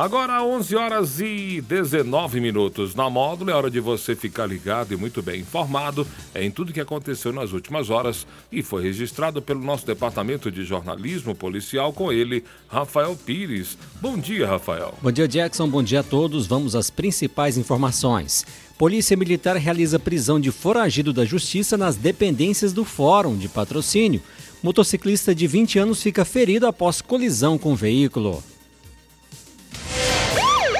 Agora 11 horas e 19 minutos. Na módulo é hora de você ficar ligado e muito bem informado em tudo que aconteceu nas últimas horas e foi registrado pelo nosso departamento de jornalismo policial com ele, Rafael Pires. Bom dia, Rafael. Bom dia, Jackson. Bom dia a todos. Vamos às principais informações. Polícia Militar realiza prisão de foragido da Justiça nas dependências do Fórum de Patrocínio. Motociclista de 20 anos fica ferido após colisão com veículo.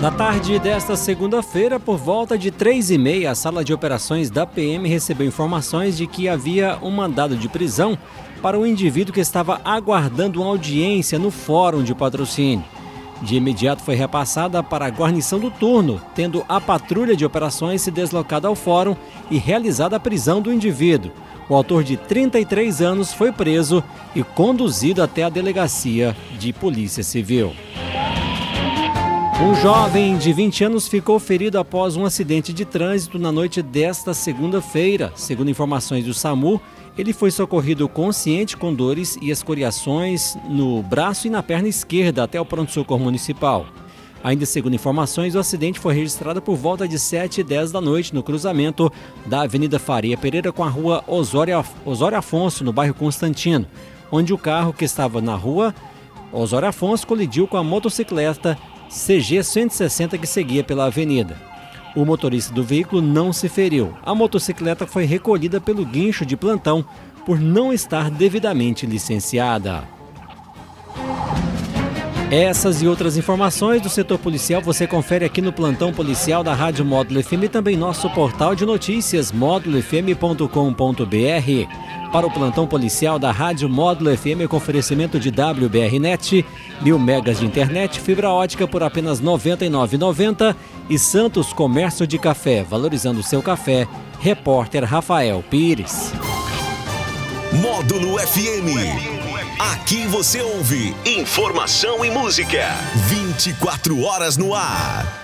Na tarde desta segunda-feira, por volta de três e meia, a sala de operações da PM recebeu informações de que havia um mandado de prisão para um indivíduo que estava aguardando uma audiência no fórum de patrocínio. De imediato foi repassada para a guarnição do turno, tendo a patrulha de operações se deslocado ao fórum e realizada a prisão do indivíduo. O autor de 33 anos foi preso e conduzido até a delegacia de Polícia Civil. Um jovem de 20 anos ficou ferido após um acidente de trânsito na noite desta segunda-feira. Segundo informações do SAMU, ele foi socorrido consciente com dores e escoriações no braço e na perna esquerda até o pronto-socorro municipal. Ainda segundo informações, o acidente foi registrado por volta de 7 e 10 da noite no cruzamento da Avenida Faria Pereira com a rua Osório, Osório Afonso, no bairro Constantino, onde o carro que estava na rua Osório Afonso colidiu com a motocicleta CG 160 que seguia pela avenida. O motorista do veículo não se feriu. A motocicleta foi recolhida pelo guincho de plantão por não estar devidamente licenciada. Essas e outras informações do setor policial você confere aqui no plantão policial da Rádio Módulo FM e também nosso portal de notícias módulofm.com.br. Para o plantão policial da Rádio Módulo FM com oferecimento de WBRnet, mil megas de internet, fibra ótica por apenas R$ 99,90 e Santos Comércio de Café, valorizando seu café. Repórter Rafael Pires. Módulo FM. Aqui você ouve informação e música. 24 horas no ar.